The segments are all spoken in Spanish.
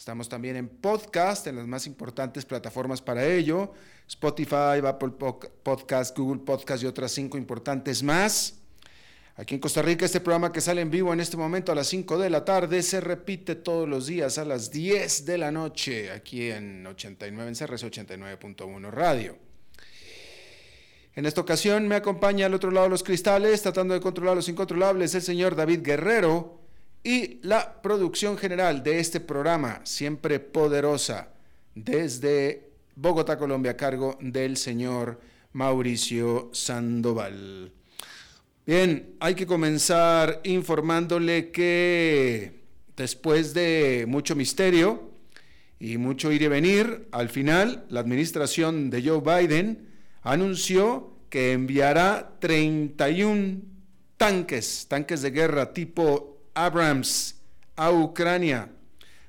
Estamos también en podcast, en las más importantes plataformas para ello. Spotify, Apple Podcast, Google Podcast y otras cinco importantes más. Aquí en Costa Rica, este programa que sale en vivo en este momento a las 5 de la tarde se repite todos los días a las 10 de la noche aquí en 89 en CRS 89.1 Radio. En esta ocasión me acompaña al otro lado de los cristales, tratando de controlar los incontrolables, el señor David Guerrero y la producción general de este programa, siempre poderosa, desde Bogotá, Colombia, a cargo del señor Mauricio Sandoval. Bien, hay que comenzar informándole que después de mucho misterio y mucho ir y venir, al final la administración de Joe Biden anunció que enviará 31 tanques, tanques de guerra tipo Abrams a Ucrania,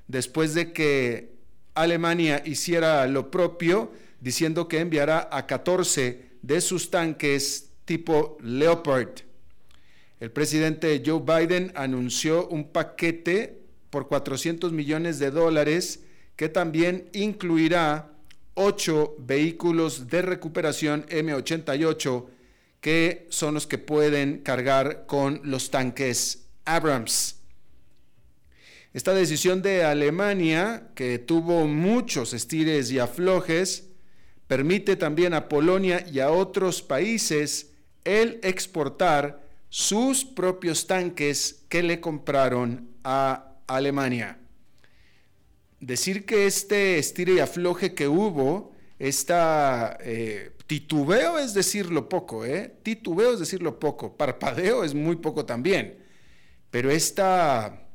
después de que Alemania hiciera lo propio, diciendo que enviará a 14 de sus tanques tipo Leopard. El presidente Joe Biden anunció un paquete por 400 millones de dólares que también incluirá ocho vehículos de recuperación M88 que son los que pueden cargar con los tanques Abrams. Esta decisión de Alemania, que tuvo muchos estires y aflojes, permite también a Polonia y a otros países el exportar sus propios tanques que le compraron a Alemania decir que este estire y afloje que hubo, esta eh, titubeo es decirlo poco, ¿eh? Titubeo es decirlo poco, parpadeo es muy poco también, pero esta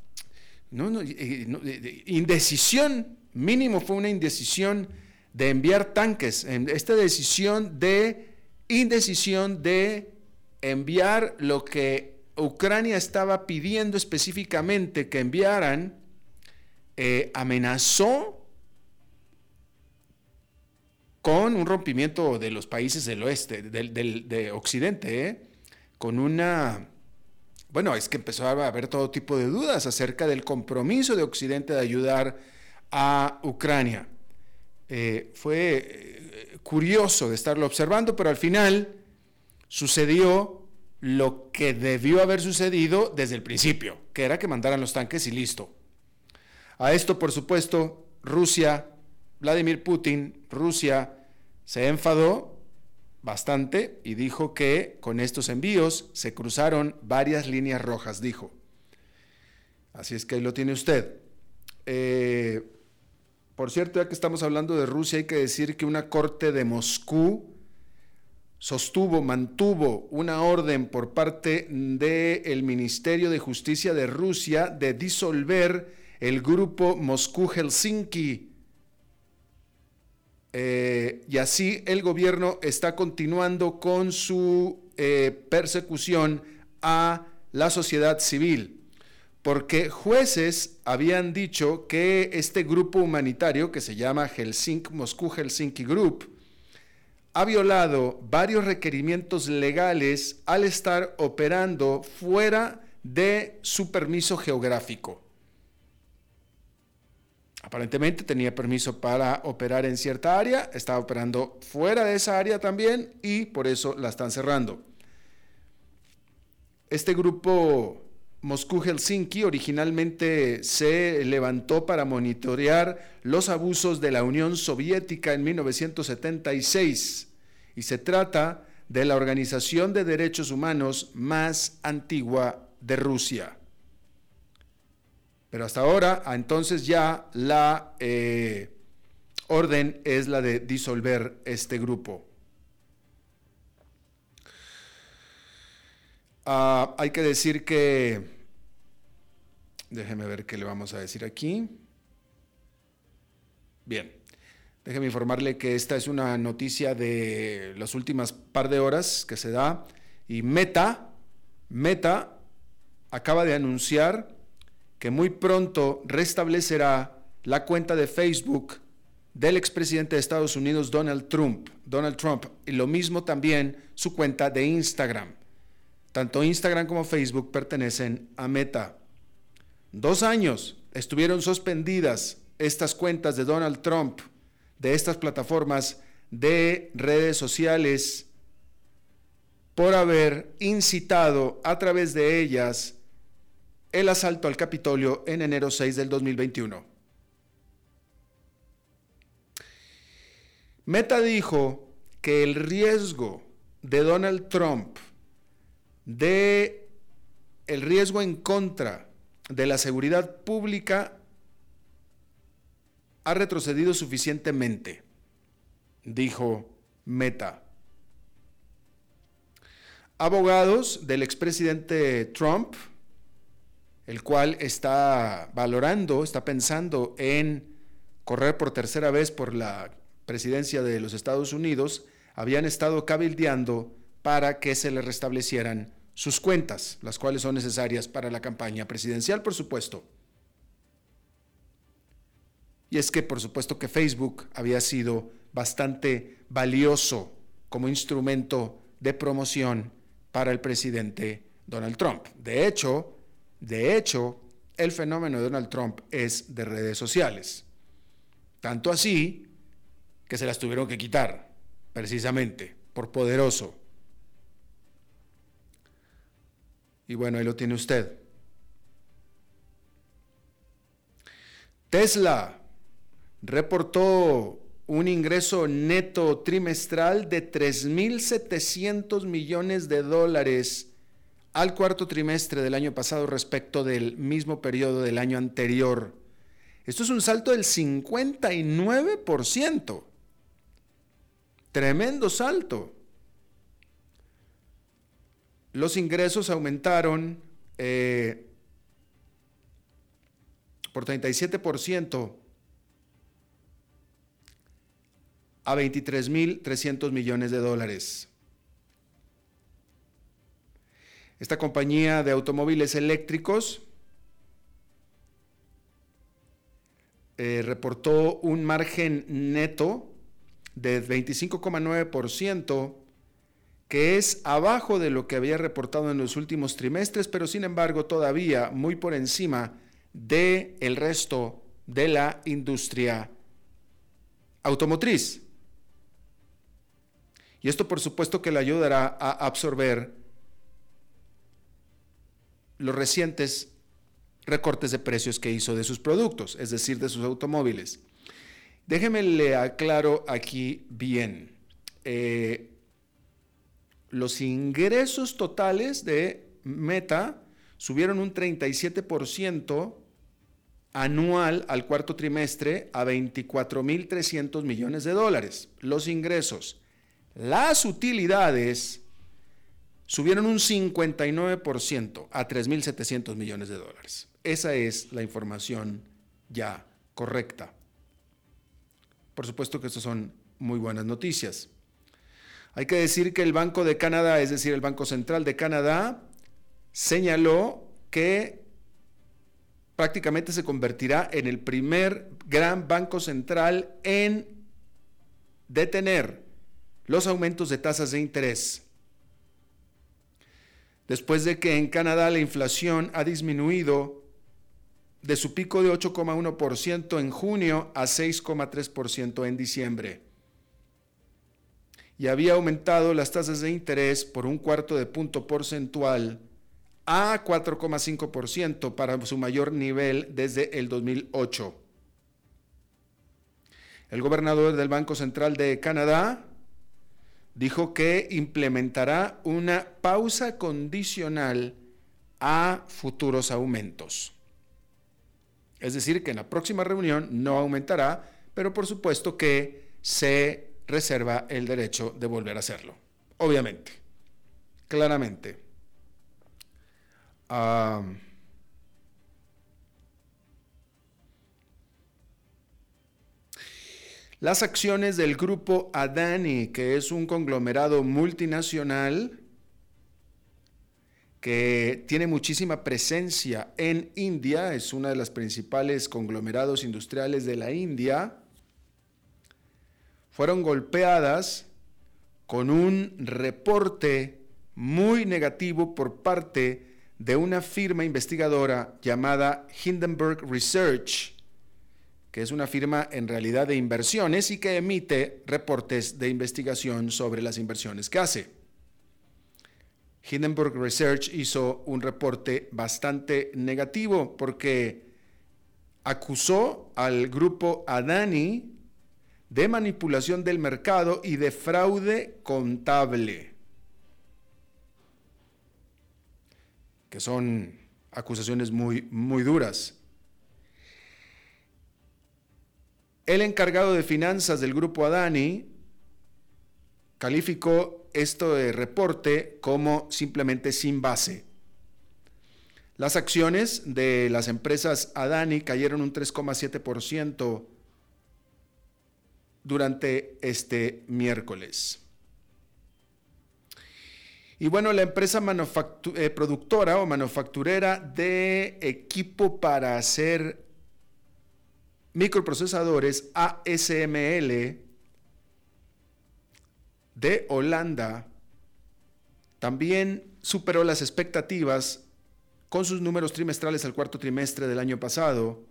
eh, indecisión, mínimo fue una indecisión de enviar tanques, esta decisión de indecisión de enviar lo que Ucrania estaba pidiendo específicamente que enviaran, eh, amenazó con un rompimiento de los países del oeste, del, de Occidente, ¿eh? con una... Bueno, es que empezó a haber todo tipo de dudas acerca del compromiso de Occidente de ayudar a Ucrania. Eh, fue curioso de estarlo observando, pero al final sucedió lo que debió haber sucedido desde el principio, que era que mandaran los tanques y listo. A esto, por supuesto, Rusia, Vladimir Putin, Rusia, se enfadó bastante y dijo que con estos envíos se cruzaron varias líneas rojas, dijo. Así es que ahí lo tiene usted. Eh, por cierto, ya que estamos hablando de Rusia, hay que decir que una corte de Moscú sostuvo, mantuvo una orden por parte del Ministerio de Justicia de Rusia de disolver el grupo Moscú-Helsinki. Eh, y así el gobierno está continuando con su eh, persecución a la sociedad civil, porque jueces habían dicho que este grupo humanitario que se llama Helsinki, Moscú Helsinki Group ha violado varios requerimientos legales al estar operando fuera de su permiso geográfico. Aparentemente tenía permiso para operar en cierta área, estaba operando fuera de esa área también y por eso la están cerrando. Este grupo Moscú-Helsinki originalmente se levantó para monitorear los abusos de la Unión Soviética en 1976 y se trata de la organización de derechos humanos más antigua de Rusia. Pero hasta ahora, entonces ya la eh, orden es la de disolver este grupo. Ah, hay que decir que, déjeme ver qué le vamos a decir aquí. Bien, déjeme informarle que esta es una noticia de las últimas par de horas que se da y Meta, Meta acaba de anunciar que muy pronto restablecerá la cuenta de Facebook del expresidente de Estados Unidos Donald Trump, Donald Trump, y lo mismo también su cuenta de Instagram. Tanto Instagram como Facebook pertenecen a Meta. Dos años estuvieron suspendidas estas cuentas de Donald Trump, de estas plataformas de redes sociales, por haber incitado a través de ellas el asalto al Capitolio en enero 6 del 2021. Meta dijo que el riesgo de Donald Trump de el riesgo en contra de la seguridad pública ha retrocedido suficientemente, dijo Meta. Abogados del expresidente Trump, el cual está valorando, está pensando en correr por tercera vez por la presidencia de los Estados Unidos, habían estado cabildeando para que se le restablecieran sus cuentas, las cuales son necesarias para la campaña presidencial, por supuesto. Y es que, por supuesto, que Facebook había sido bastante valioso como instrumento de promoción para el presidente Donald Trump. De hecho, de hecho, el fenómeno de Donald Trump es de redes sociales. Tanto así que se las tuvieron que quitar, precisamente, por poderoso. Y bueno, ahí lo tiene usted. Tesla reportó un ingreso neto trimestral de 3.700 millones de dólares al cuarto trimestre del año pasado respecto del mismo periodo del año anterior. Esto es un salto del 59%. Tremendo salto. Los ingresos aumentaron eh, por 37% a 23.300 millones de dólares. Esta compañía de automóviles eléctricos eh, reportó un margen neto de 25,9% que es abajo de lo que había reportado en los últimos trimestres, pero sin embargo todavía muy por encima del el resto de la industria automotriz. Y esto por supuesto que le ayudará a absorber los recientes recortes de precios que hizo de sus productos, es decir, de sus automóviles. Déjeme le aclaro aquí bien. Eh, los ingresos totales de Meta subieron un 37% anual al cuarto trimestre a 24.300 millones de dólares. Los ingresos. Las utilidades subieron un 59% a 3.700 millones de dólares. Esa es la información ya correcta. Por supuesto que estas son muy buenas noticias. Hay que decir que el Banco de Canadá, es decir, el Banco Central de Canadá, señaló que prácticamente se convertirá en el primer gran banco central en detener los aumentos de tasas de interés. Después de que en Canadá la inflación ha disminuido de su pico de 8,1% en junio a 6,3% en diciembre. Y había aumentado las tasas de interés por un cuarto de punto porcentual a 4,5% para su mayor nivel desde el 2008. El gobernador del Banco Central de Canadá dijo que implementará una pausa condicional a futuros aumentos. Es decir, que en la próxima reunión no aumentará, pero por supuesto que se reserva el derecho de volver a hacerlo. Obviamente, claramente. Ah, las acciones del grupo Adani, que es un conglomerado multinacional que tiene muchísima presencia en India, es una de las principales conglomerados industriales de la India, fueron golpeadas con un reporte muy negativo por parte de una firma investigadora llamada Hindenburg Research, que es una firma en realidad de inversiones y que emite reportes de investigación sobre las inversiones que hace. Hindenburg Research hizo un reporte bastante negativo porque acusó al grupo Adani de manipulación del mercado y de fraude contable. que son acusaciones muy, muy duras. El encargado de finanzas del grupo Adani calificó esto de reporte como simplemente sin base. Las acciones de las empresas Adani cayeron un 3,7% durante este miércoles. Y bueno, la empresa eh, productora o manufacturera de equipo para hacer microprocesadores ASML de Holanda también superó las expectativas con sus números trimestrales al cuarto trimestre del año pasado,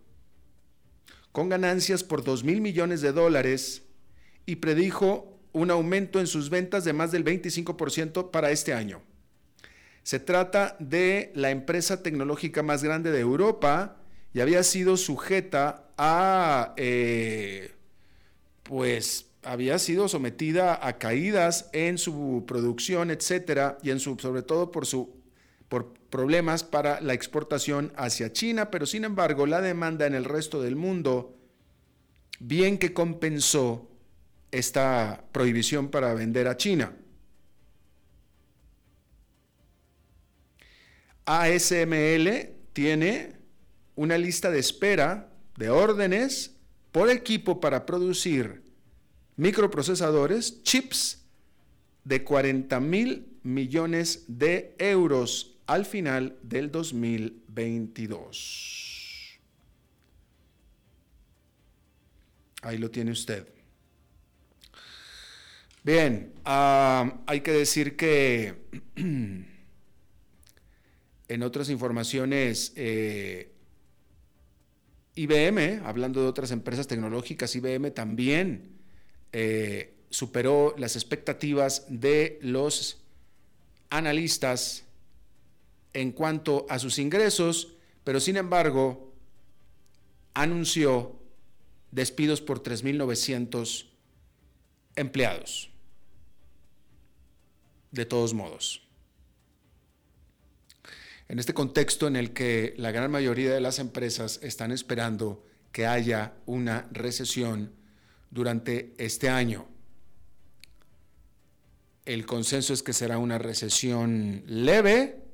con ganancias por 2 mil millones de dólares y predijo un aumento en sus ventas de más del 25% para este año. Se trata de la empresa tecnológica más grande de Europa y había sido sujeta eh, pues, había sido sometida a caídas en su producción, etcétera, y en su, sobre todo por su, por problemas para la exportación hacia China, pero sin embargo, la demanda en el resto del mundo, bien que compensó esta prohibición para vender a China. ASML tiene una lista de espera de órdenes por equipo para producir microprocesadores, chips, de 40 mil millones de euros al final del 2022. Ahí lo tiene usted. Bien, hay que decir que en otras informaciones, eh, IBM, hablando de otras empresas tecnológicas, IBM también eh, superó las expectativas de los analistas en cuanto a sus ingresos, pero sin embargo anunció despidos por 3.900 empleados de todos modos. En este contexto en el que la gran mayoría de las empresas están esperando que haya una recesión durante este año. El consenso es que será una recesión leve,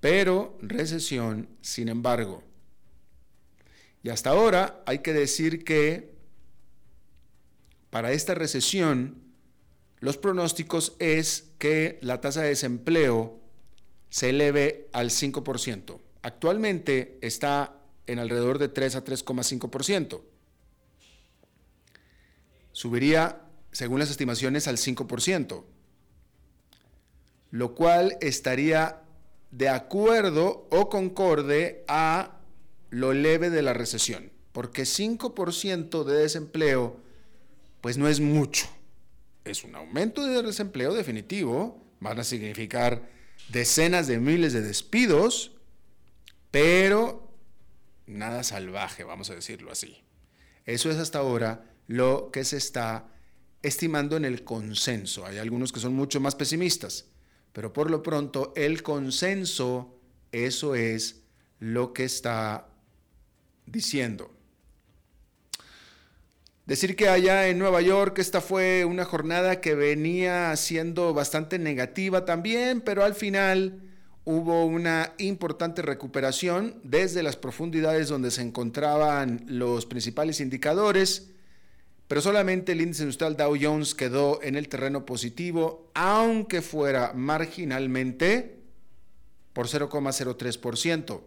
pero recesión sin embargo. Y hasta ahora hay que decir que para esta recesión los pronósticos es que la tasa de desempleo se eleve al 5%. Actualmente está en alrededor de 3 a 3,5%. Subiría, según las estimaciones, al 5%, lo cual estaría de acuerdo o concorde a lo leve de la recesión, porque 5% de desempleo, pues no es mucho. Es un aumento de desempleo definitivo, van a significar decenas de miles de despidos, pero nada salvaje, vamos a decirlo así. Eso es hasta ahora lo que se está estimando en el consenso. Hay algunos que son mucho más pesimistas, pero por lo pronto el consenso, eso es lo que está diciendo. Decir que allá en Nueva York esta fue una jornada que venía siendo bastante negativa también, pero al final hubo una importante recuperación desde las profundidades donde se encontraban los principales indicadores, pero solamente el índice industrial Dow Jones quedó en el terreno positivo, aunque fuera marginalmente por 0,03%.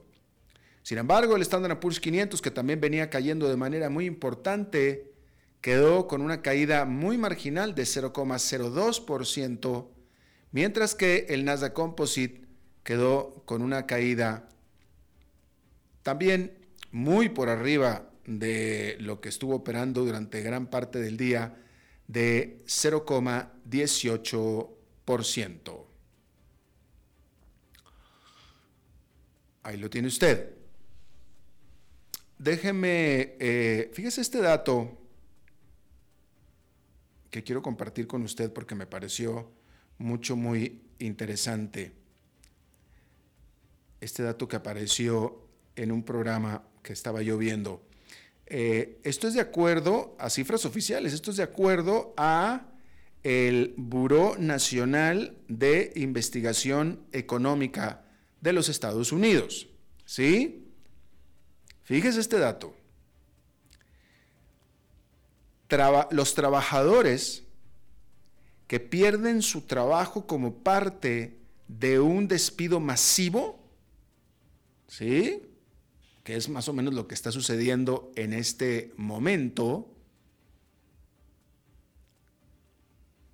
Sin embargo, el Standard Poor's 500, que también venía cayendo de manera muy importante, quedó con una caída muy marginal de 0,02%, mientras que el Nasdaq Composite quedó con una caída también muy por arriba de lo que estuvo operando durante gran parte del día de 0,18%. Ahí lo tiene usted. Déjeme, eh, fíjese este dato que quiero compartir con usted porque me pareció mucho, muy interesante. Este dato que apareció en un programa que estaba yo viendo. Eh, esto es de acuerdo a cifras oficiales, esto es de acuerdo a el Buró Nacional de Investigación Económica de los Estados Unidos. ¿Sí? Fíjese este dato. Los trabajadores que pierden su trabajo como parte de un despido masivo, ¿sí? Que es más o menos lo que está sucediendo en este momento.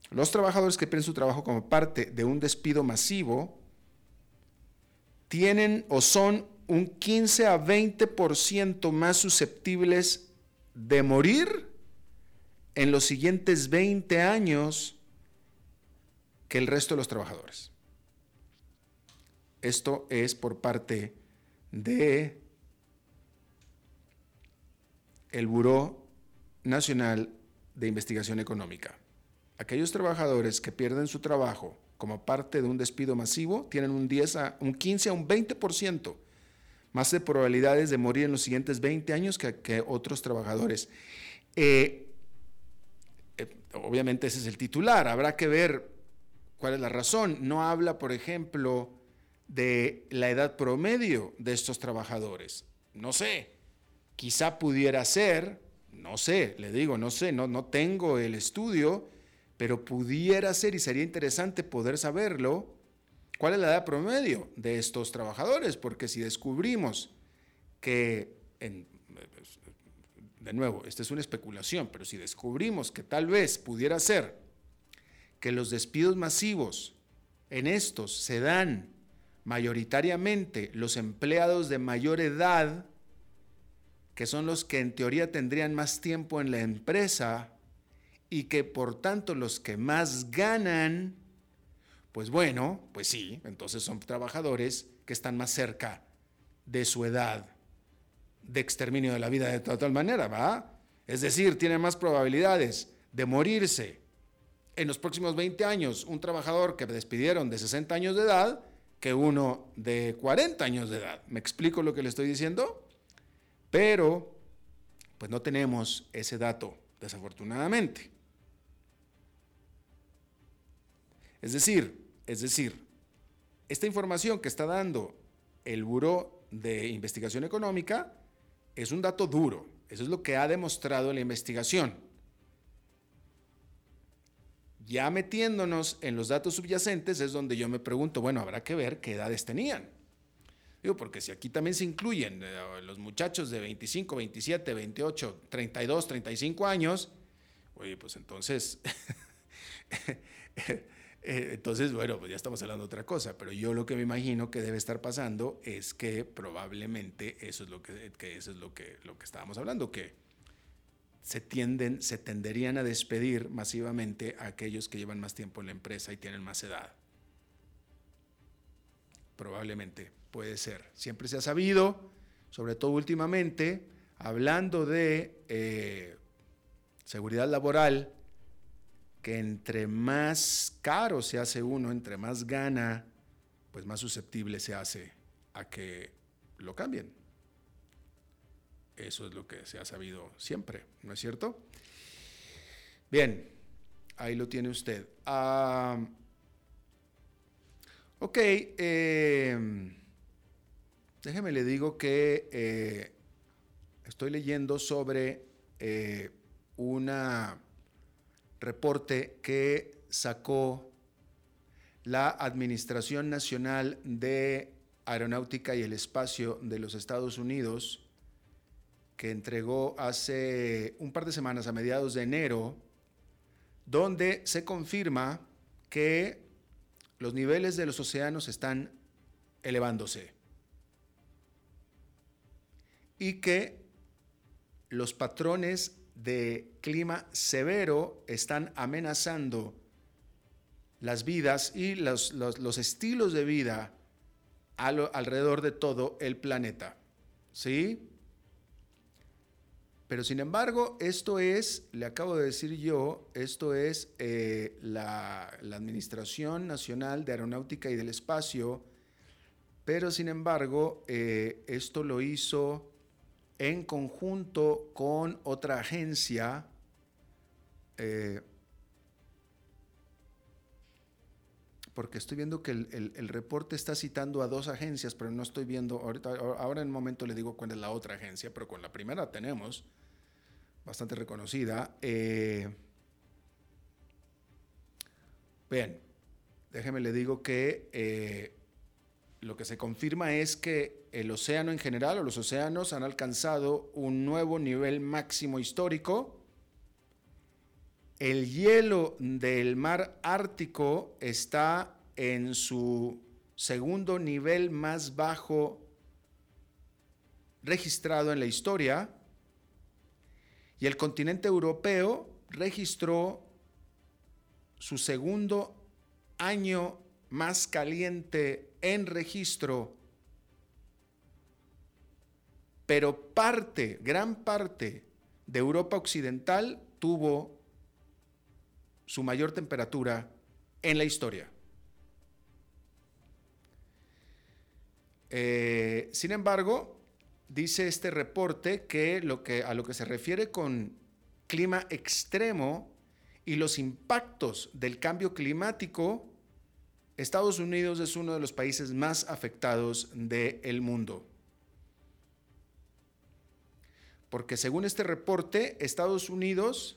Los trabajadores que pierden su trabajo como parte de un despido masivo tienen o son un 15 a 20% más susceptibles de morir en los siguientes 20 años que el resto de los trabajadores. Esto es por parte de el Buró Nacional de Investigación Económica. Aquellos trabajadores que pierden su trabajo como parte de un despido masivo tienen un 10 a un 15 a un 20% más de probabilidades de morir en los siguientes 20 años que, otros trabajadores. Eh, eh, obviamente ese es el titular, habrá que ver cuál es la razón. No habla, por ejemplo, de la edad promedio de estos trabajadores. No sé, quizá pudiera ser, no sé, le digo, no sé, no, no tengo el estudio, pero pudiera ser y sería interesante poder saberlo ¿Cuál es la edad promedio de estos trabajadores? Porque si descubrimos que, de nuevo, esta es una especulación, pero si descubrimos que tal vez pudiera ser que los despidos masivos en estos se dan mayoritariamente los empleados de mayor edad, que son los que en teoría tendrían más tiempo en la empresa y que por tanto los que más ganan pues bueno, pues sí, entonces son trabajadores que están más cerca de su edad de exterminio de la vida de total manera, ¿va? Es decir, tiene más probabilidades de morirse en los próximos 20 años un trabajador que despidieron de 60 años de edad que uno de 40 años de edad. ¿Me explico lo que le estoy diciendo? Pero, pues no tenemos ese dato, desafortunadamente. Es decir, es decir, esta información que está dando el Buró de Investigación Económica es un dato duro. Eso es lo que ha demostrado la investigación. Ya metiéndonos en los datos subyacentes es donde yo me pregunto, bueno, habrá que ver qué edades tenían. Digo, porque si aquí también se incluyen eh, los muchachos de 25, 27, 28, 32, 35 años, oye, pues entonces Eh, entonces, bueno, pues ya estamos hablando de otra cosa, pero yo lo que me imagino que debe estar pasando es que probablemente eso es lo que, eso es lo que, lo que estábamos hablando, que se tienden, se tenderían a despedir masivamente a aquellos que llevan más tiempo en la empresa y tienen más edad. Probablemente, puede ser. Siempre se ha sabido, sobre todo últimamente, hablando de eh, seguridad laboral, que entre más caro se hace uno, entre más gana, pues más susceptible se hace a que lo cambien. Eso es lo que se ha sabido siempre, ¿no es cierto? Bien, ahí lo tiene usted. Ah, ok, em, déjeme le digo que eh, estoy leyendo sobre eh, una reporte que sacó la Administración Nacional de Aeronáutica y el Espacio de los Estados Unidos, que entregó hace un par de semanas, a mediados de enero, donde se confirma que los niveles de los océanos están elevándose y que los patrones de clima severo están amenazando las vidas y los, estilos de vida alrededor de todo el planeta. ¿Sí? Pero sin embargo, esto es, le acabo de decir yo, esto es eh, la, Administración Nacional de Aeronáutica y del Espacio, pero sin embargo, eh, esto lo hizo en conjunto con otra agencia eh, porque estoy viendo que el, reporte está citando a dos agencias, pero no estoy viendo, ahorita, ahora en un momento le digo cuál es la otra agencia, pero con la primera tenemos, bastante reconocida. Eh, bien, déjeme le digo que eh, lo que se confirma es que el océano en general o los océanos han alcanzado un nuevo nivel máximo histórico. El hielo del mar Ártico está en su segundo nivel más bajo registrado en la historia y el continente europeo registró su segundo año más caliente en registro, pero parte, gran parte de Europa Occidental tuvo su mayor temperatura en la historia. Eh, sin embargo, dice este reporte que, lo que a lo que se refiere con clima extremo y los impactos del cambio climático, Estados Unidos es uno de los países más afectados del mundo. Porque según este reporte, Estados Unidos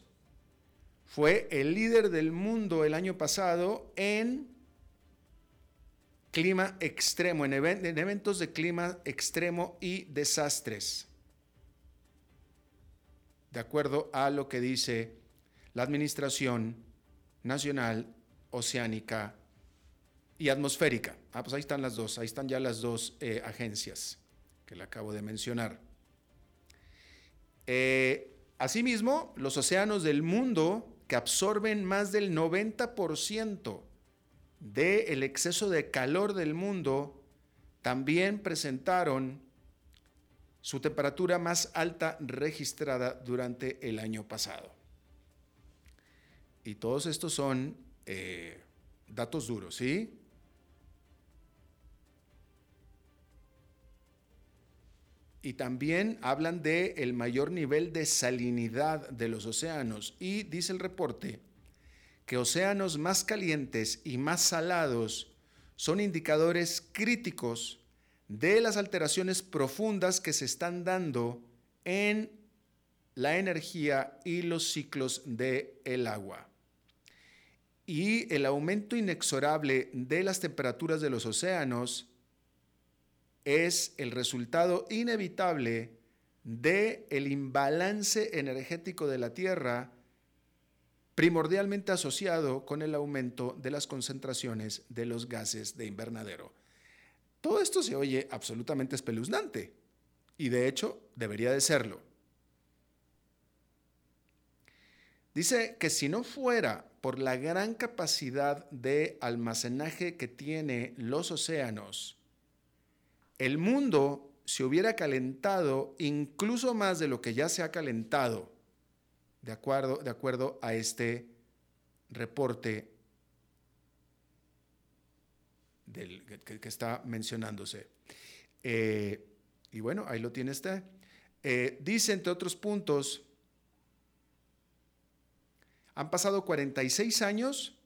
fue el líder del mundo el año pasado en clima extremo, en, eventos de clima extremo y desastres. De acuerdo a lo que dice la Administración Nacional Oceánica y atmosférica. Ah, pues ahí están las dos, ahí están ya las dos eh, agencias que le acabo de mencionar. Eh, asimismo, los océanos del mundo, que absorben más del 90% del exceso de calor del mundo, también presentaron su temperatura más alta registrada durante el año pasado. Y todos estos son eh, datos duros, ¿sí? Y también hablan de el mayor nivel de salinidad de los océanos y dice el reporte que océanos más calientes y más salados son indicadores críticos de las alteraciones profundas que se están dando en la energía y los ciclos del el agua. Y el aumento inexorable de las temperaturas de los océanos es el resultado inevitable de el imbalance energético de la Tierra primordialmente asociado con el aumento de las concentraciones de los gases de invernadero. Todo esto se oye absolutamente espeluznante y de hecho debería de serlo. Dice que si no fuera por la gran capacidad de almacenaje que tienen los océanos, el mundo se hubiera calentado incluso más de lo que ya se ha calentado, de acuerdo, de acuerdo a este reporte que, está mencionándose. Eh, y bueno, ahí lo tiene este. Eh, dice, entre otros puntos, han pasado 46 años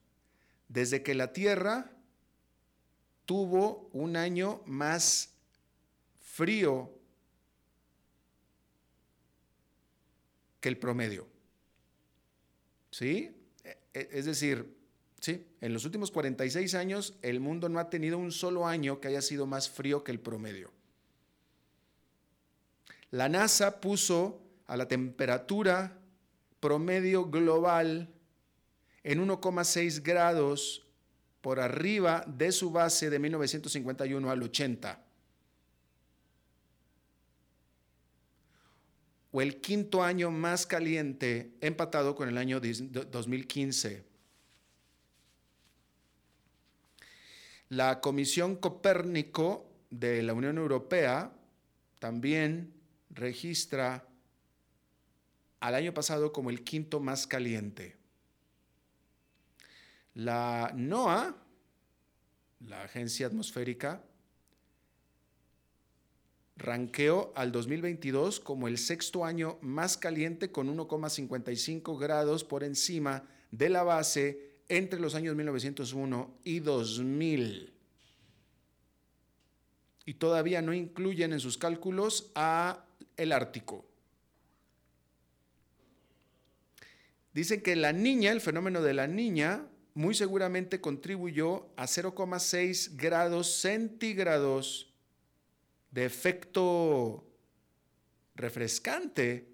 desde que la Tierra tuvo un año más frío que el promedio. ¿Sí? E, e, es decir, sí, en los últimos 46 años el mundo no ha tenido un solo año que haya sido más frío que el promedio. La NASA puso a la temperatura promedio global en 1,6 grados por arriba de su base de 1951 al 80. El quinto año más caliente empatado con el año 2015. La Comisión Copérnico de la Unión Europea también registra al año pasado como el quinto más caliente. La NOAA, la Agencia Atmosférica, ranqueó al 2022 como el sexto año más caliente con 1,55 grados por encima de la base entre los años 1901 y 2000 y todavía no incluyen en sus cálculos a el Ártico. Dicen que la niña, el fenómeno de la niña, muy seguramente contribuyó a 0,6 grados centígrados de efecto refrescante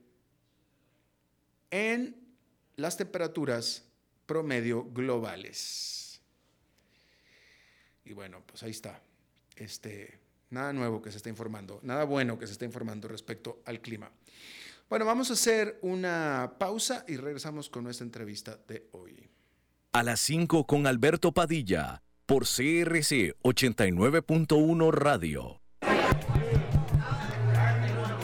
en las temperaturas promedio globales. Y bueno, pues ahí está. Este, Nada nuevo que se está informando, nada bueno que se está informando respecto al clima. Bueno, vamos a hacer una pausa y regresamos con nuestra entrevista de hoy. A las 5 con Alberto Padilla, por CRC 89.1 Radio.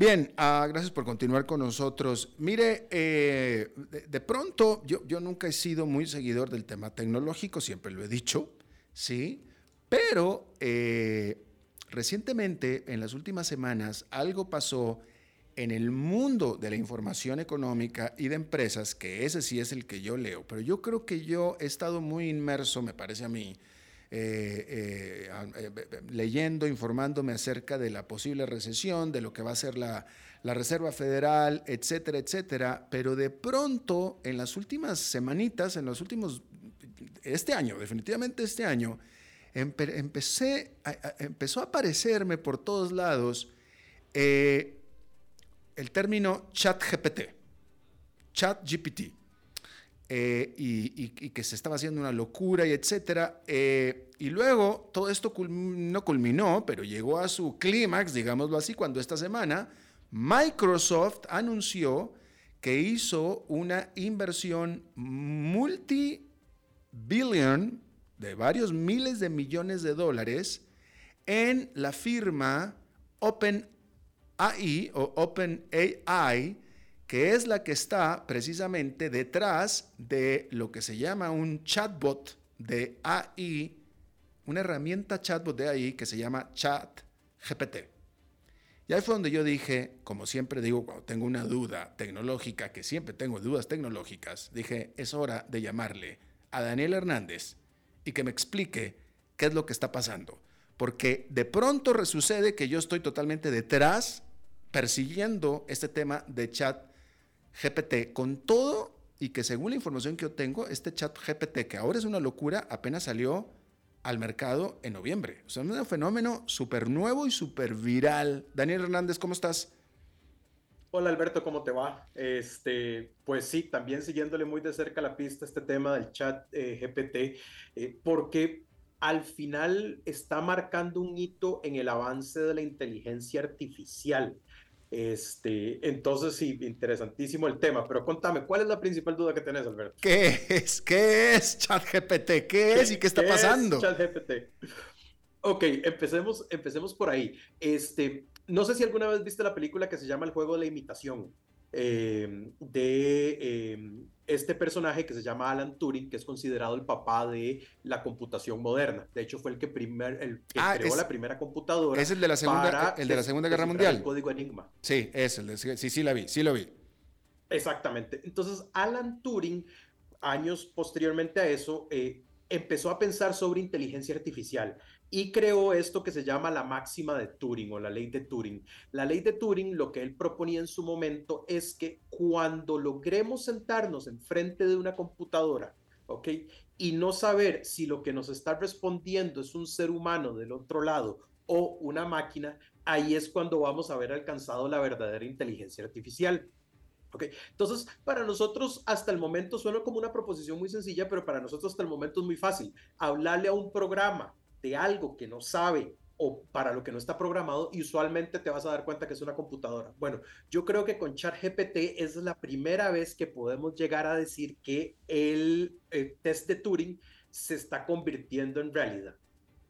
Bien, ah, gracias por continuar con nosotros. Mire, eh, de, pronto, yo, yo nunca he sido muy seguidor del tema tecnológico, siempre lo he dicho, ¿sí? Pero eh, recientemente, en las últimas semanas, algo pasó en el mundo de la información económica y de empresas, que ese sí es el que yo leo, pero yo creo que yo he estado muy inmerso, me parece a mí, eh, eh, eh, leyendo, informándome acerca de la posible recesión, de lo que va a ser la, Reserva Federal, etcétera, etcétera. Pero de pronto, en las últimas semanitas, en los últimos, este año, definitivamente este año, empecé, empezó a aparecerme por todos lados el término chat GPT, chat GPT. Eh, y, que se estaba haciendo una locura y etcétera. Eh, y luego todo esto no culminó, pero llegó a su clímax, digámoslo así, cuando esta semana Microsoft anunció que hizo una inversión multi-billion de varios miles de millones de dólares en la firma OpenAI o OpenAI, que es la que está precisamente detrás de lo que se llama un chatbot de AI, una herramienta chatbot de AI que se llama ChatGPT. Y ahí fue donde yo dije, como siempre digo, cuando tengo una duda tecnológica, que siempre tengo dudas tecnológicas, dije, es hora de llamarle a Daniel Hernández y que me explique qué es lo que está pasando. Porque de pronto resucede que yo estoy totalmente detrás, persiguiendo este tema de chat GPT con todo y que según la información que yo tengo, este chat GPT, que ahora es una locura, apenas salió al mercado en noviembre. O sea, es un fenómeno súper nuevo y súper viral. Daniel Hernández, ¿cómo estás? Hola Alberto, ¿cómo te va? Este, pues sí, también siguiéndole muy de cerca la pista este tema del chat eh, GPT, eh, porque al final está marcando un hito en el avance de la inteligencia artificial. Este, entonces sí, interesantísimo el tema, pero contame, ¿cuál es la principal duda que tenés, Alberto? ¿Qué es? ¿Qué es ChatGPT? ¿Qué, ¿Qué es y qué está pasando? Es ChatGPT. Ok, empecemos, empecemos por ahí. Este, no sé si alguna vez viste la película que se llama El juego de la imitación. Em, de em, este personaje que se llama Alan Turing, que es considerado el papá de la computación moderna. De hecho, fue el que, primer, el que ah, creó la primera computadora. Es el de la Segunda, el de la segunda Guerra Mundial. El código Enigma. Sí, es el de, sí, sí la vi, sí lo vi. Exactamente. Entonces, Alan Turing, años posteriormente a eso, eh, empezó a pensar sobre inteligencia artificial y creó esto que se llama la máxima de Turing o la ley de Turing. La ley de Turing, lo que él proponía en su momento es que cuando logremos sentarnos enfrente de una computadora, ¿ok? Y no saber si lo que nos está respondiendo es un ser humano del otro lado o una máquina, ahí es cuando vamos a haber alcanzado la verdadera inteligencia artificial. Ok, entonces para nosotros hasta el momento suena como una proposición muy sencilla, pero para nosotros hasta el momento es muy fácil. Hablarle a un programa de algo que no sabe o para lo que no está programado y usualmente te vas a dar cuenta que es una computadora. Bueno, yo creo que con ChatGPT es la primera vez que podemos llegar a decir que el, test de Turing se está convirtiendo en realidad.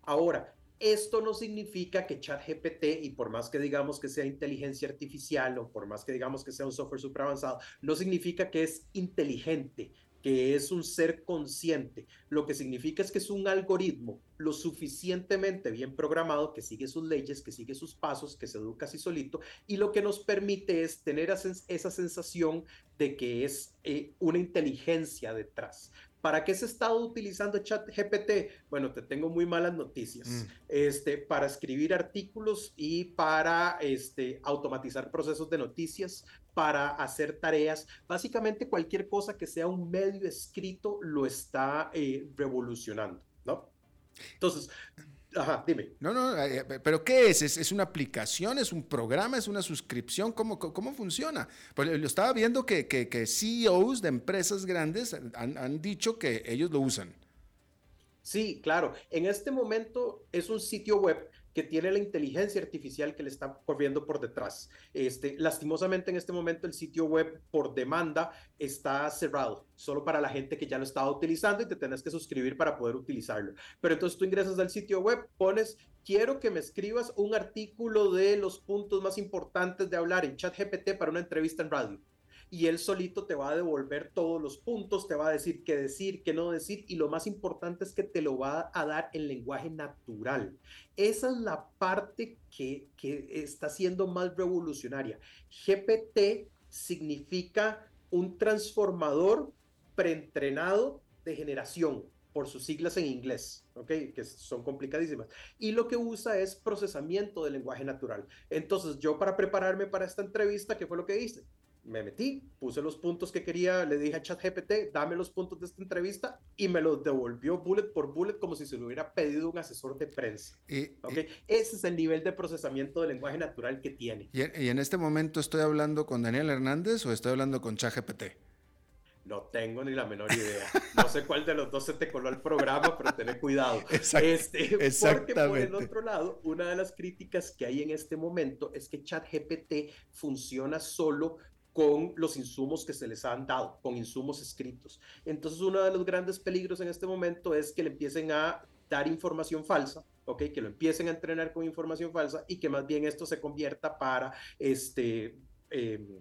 Ahora, esto no significa que ChatGPT, y por más que digamos que sea inteligencia artificial o por más que digamos que sea un software super avanzado, no significa que es inteligente que es un ser consciente. Lo que significa es que es un algoritmo lo suficientemente bien programado, que sigue sus leyes, que sigue sus pasos, que se educa así solito, y lo que nos permite es tener esa sensación de que es eh, una inteligencia detrás. ¿Para qué se ha estado utilizando ChatGPT? Bueno, te tengo muy malas noticias. Mm. Este, para escribir artículos y para este, automatizar procesos de noticias, para hacer tareas. Básicamente cualquier cosa que sea un medio escrito lo está eh, revolucionando, ¿no? Entonces, Ajá, dime. No, no, eh, eh, pero ¿qué es? es? una aplicación? ¿Es un programa? ¿Es una suscripción? ¿Cómo, cómo funciona? Pues lo estaba viendo que, que, que CEOs de empresas grandes han, han, dicho que ellos lo usan. Sí, claro. En este momento es un sitio web que tiene la inteligencia artificial que le está corriendo por detrás. Este, lastimosamente en este momento el sitio web por demanda está cerrado, solo para la gente que ya lo estaba utilizando y te tenés que suscribir para poder utilizarlo. Pero entonces tú ingresas al sitio web, pones, quiero que me escribas un artículo de los puntos más importantes de hablar en ChatGPT para una entrevista en radio y él solito te va a devolver todos los puntos, te va a decir qué decir, qué no decir y lo más importante es que te lo va a dar en lenguaje natural. Esa es la parte que, que está siendo más revolucionaria. GPT significa un transformador preentrenado de generación por sus siglas en inglés, ¿ok? Que son complicadísimas. Y lo que usa es procesamiento de lenguaje natural. Entonces, yo para prepararme para esta entrevista, ¿qué fue lo que hice? Me metí, puse los puntos que quería, le dije a ChatGPT, dame los puntos de esta entrevista y me los devolvió bullet por bullet como si se lo hubiera pedido un asesor de prensa. Y, ¿okay? Ese es el nivel de procesamiento del lenguaje natural que tiene. Y, en este momento estoy hablando con Daniel Hernández o estoy hablando con ChatGPT? No tengo ni la menor idea. No sé cuál de los dos se te coló al programa, pero ten cuidado. este, porque por el otro lado, una de las críticas que hay en este momento es que ChatGPT funciona solo con los insumos que se les han dado, con insumos escritos. Entonces, uno de los grandes peligros en este momento es que le empiecen a dar información falsa, ¿ok? Que lo empiecen a entrenar con información falsa y que más bien esto se convierta para este, em,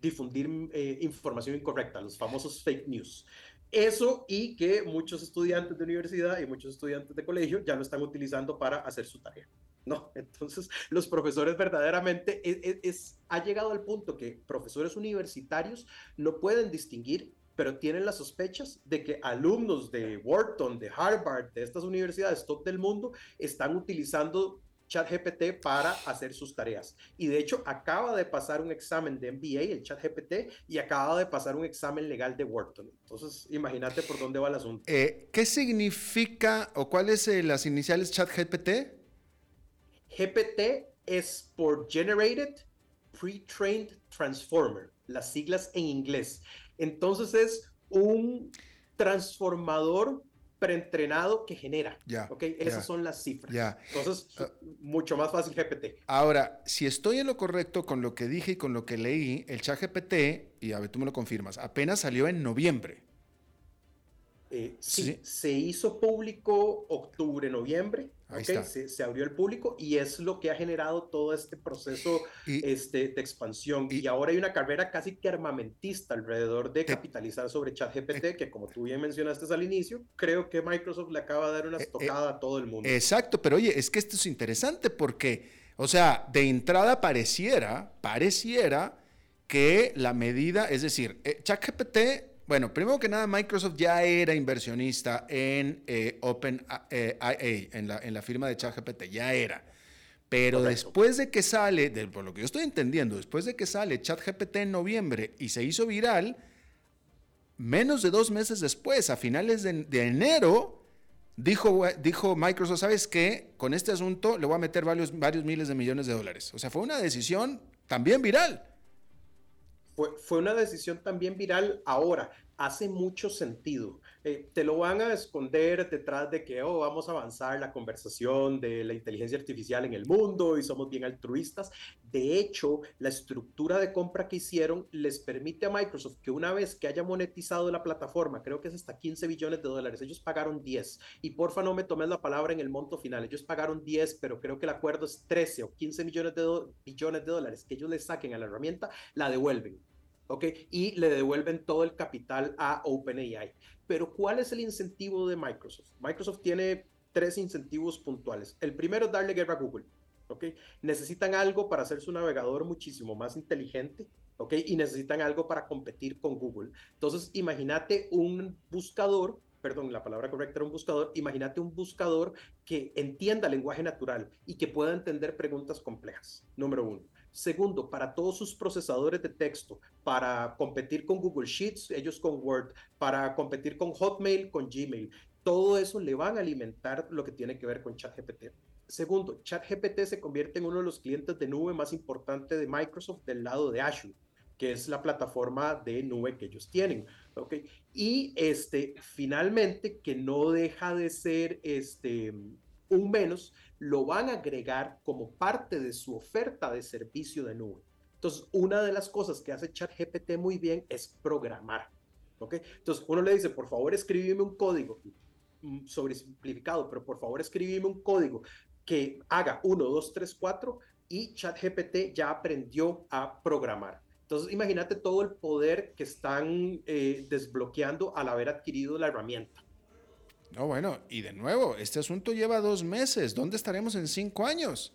difundir eh, información incorrecta, los famosos fake news. Eso y que muchos estudiantes de universidad y muchos estudiantes de colegio ya lo están utilizando para hacer su tarea. No, entonces los profesores verdaderamente es, e, es, ha llegado al punto que profesores universitarios no pueden distinguir, pero tienen las sospechas de que alumnos de Wharton, de Harvard, de estas universidades top del mundo, están utilizando ChatGPT para hacer sus tareas. Y de hecho, acaba de pasar un examen de MBA, el ChatGPT, y acaba de pasar un examen legal de Wharton. Entonces, imagínate por dónde va el asunto. Eh, ¿Qué significa o cuáles eh, las iniciales ChatGPT? GPT es por Generated Pre-Trained Transformer, las siglas en inglés. Entonces es un transformador preentrenado que genera. Ya. ¿Ok? Esas son las cifras. Ya. Entonces, ah. mucho más fácil GPT. Ahora, si estoy en lo correcto con lo que dije y con lo que leí, el chat GPT, y a ver, tú me lo confirmas, apenas salió en noviembre. Eh, sí, se hizo público octubre, noviembre. Okay, se, abrió el público y es lo que ha generado todo este proceso este, de expansión. Y, ahora hay una carrera casi que armamentista alrededor de capitalizar sobre ChatGPT, eh, que como tú bien mencionaste al inicio, creo que Microsoft le acaba de dar una eh, estocada a todo el mundo. Exacto, pero oye, es que esto es interesante porque, o sea, de entrada pareciera, pareciera que la medida, es decir, ChatGPT bueno, primero que nada, Microsoft ya era inversionista en eh, OpenIA, eh, en, la, en la firma de ChatGPT, ya era. Pero después de que sale, por lo que yo estoy entendiendo, después de que sale ChatGPT en noviembre y se hizo viral, menos de dos meses después, a finales de, enero, dijo, dijo Microsoft, ¿sabes qué? Con este asunto le voy a meter varios, varios miles de millones de dólares. O sea, fue una decisión también viral fue, una decisión también viral ahora. Hace mucho sentido. Eh, te lo van a esconder detrás de que oh, vamos a avanzar la conversación de la inteligencia artificial en el mundo y somos bien altruistas. De hecho, la estructura de compra que hicieron les permite a Microsoft que una vez que haya monetizado la plataforma, creo que es hasta 15 billones de dólares, ellos pagaron 10. Y porfa no me tomes la palabra en el monto final, ellos pagaron 10, pero creo que el acuerdo es 13 o 15 millones de billones de dólares que ellos le saquen a la herramienta, la devuelven. ¿Ok? Y le devuelven todo el capital a OpenAI. Pero ¿cuál es el incentivo de Microsoft? Microsoft tiene tres incentivos puntuales. El primero darle guerra a Google, ¿ok? Necesitan algo para hacer su navegador muchísimo más inteligente, ¿ok? Y necesitan algo para competir con Google. Entonces, imagínate un buscador perdón, la palabra correcta era un buscador, imagínate un buscador que entienda lenguaje natural y que pueda entender preguntas complejas, número uno. Segundo, para todos sus procesadores de texto, para competir con Google Sheets, ellos con Word, para competir con Hotmail, con Gmail. Todo eso le van a alimentar lo que tiene que ver con ChatGPT. Segundo, ChatGPT se convierte en uno de los clientes de nube más importantes de Microsoft del lado de Azure, que es la plataforma de nube que ellos tienen. ¿okay? Y este, finalmente, que no deja de ser este, un menos, lo van a agregar como parte de su oferta de servicio de nube. Entonces, una de las cosas que hace ChatGPT muy bien es programar. ¿ok? Entonces, uno le dice, por favor, escríbeme un código mm, sobre simplificado, pero por favor, escríbeme un código que haga 1, 2, 3, 4 y ChatGPT ya aprendió a programar. Entonces, imagínate todo el poder que están eh, desbloqueando al haber adquirido la herramienta. No, bueno, y de nuevo, este asunto lleva dos meses. ¿Dónde estaremos en cinco años?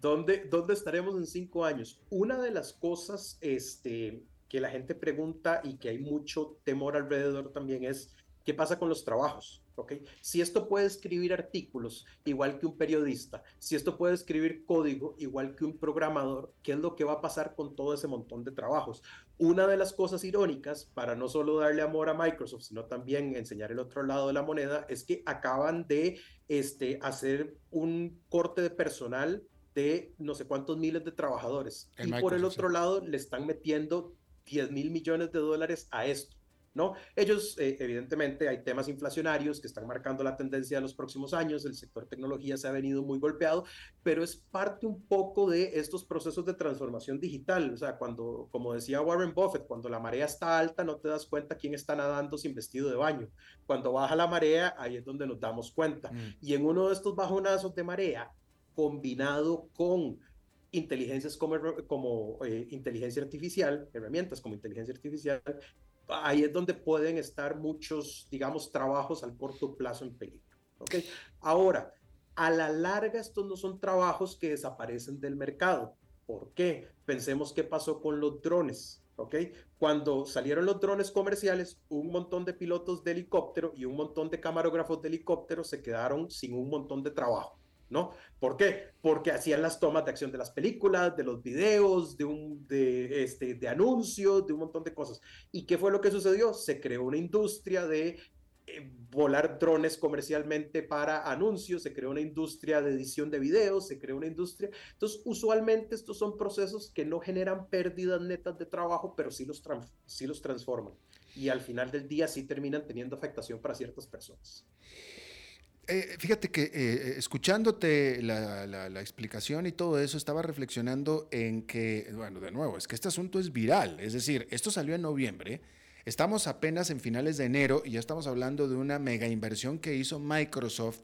¿Dónde, dónde estaremos en cinco años? Una de las cosas este, que la gente pregunta y que hay mucho temor alrededor también es, ¿qué pasa con los trabajos? ¿okay? Si esto puede escribir artículos igual que un periodista, si esto puede escribir código igual que un programador, ¿qué es lo que va a pasar con todo ese montón de trabajos? Una de las cosas irónicas, para no solo darle amor a Microsoft, sino también enseñar el otro lado de la moneda, es que acaban de este, hacer un corte de personal de no sé cuántos miles de trabajadores. y por el otro lado le están metiendo 10 mil millones de dólares a esto. ¿No? Ellos, eh, evidentemente, hay temas inflacionarios que están marcando la tendencia de los próximos años, el sector tecnología se ha venido muy golpeado, pero es parte un poco de estos procesos de transformación digital, o sea, cuando, como decía Warren Buffett, cuando la marea está alta no te das cuenta quién está nadando sin vestido de baño, cuando baja la marea, ahí es donde nos damos cuenta, mm. y en uno de estos bajonazos de marea, combinado con inteligencias como, como eh, inteligencia artificial, herramientas como inteligencia artificial, ahí es donde pueden estar muchos, digamos, trabajos al corto plazo en peligro. ¿okay? Ahora, a la larga estos no son trabajos que desaparecen del mercado. ¿Por qué? Pensemos qué pasó con los drones. ¿ok? Cuando salieron los drones comerciales, un montón de pilotos de helicóptero y un montón de camarógrafos de helicóptero se quedaron sin un montón de trabajo. ¿No? ¿Por qué? Porque hacían las tomas de acción de las películas, de los videos, de, un, de, este, de anuncios, de un montón de cosas. ¿Y qué fue lo que sucedió? Se creó una industria de eh, volar drones comercialmente para anuncios, se creó una industria de edición de videos, se creó una industria. Entonces, usualmente estos son procesos que no generan pérdidas netas de trabajo, pero sí los, sí los transforman. Y al final del día sí terminan teniendo afectación para ciertas personas. Eh, fíjate que eh, escuchándote la, explicación y todo eso, estaba reflexionando en que, bueno, de nuevo, es que este asunto es viral, es decir, esto salió en noviembre, estamos apenas en finales de enero y ya estamos hablando de una mega inversión que hizo Microsoft,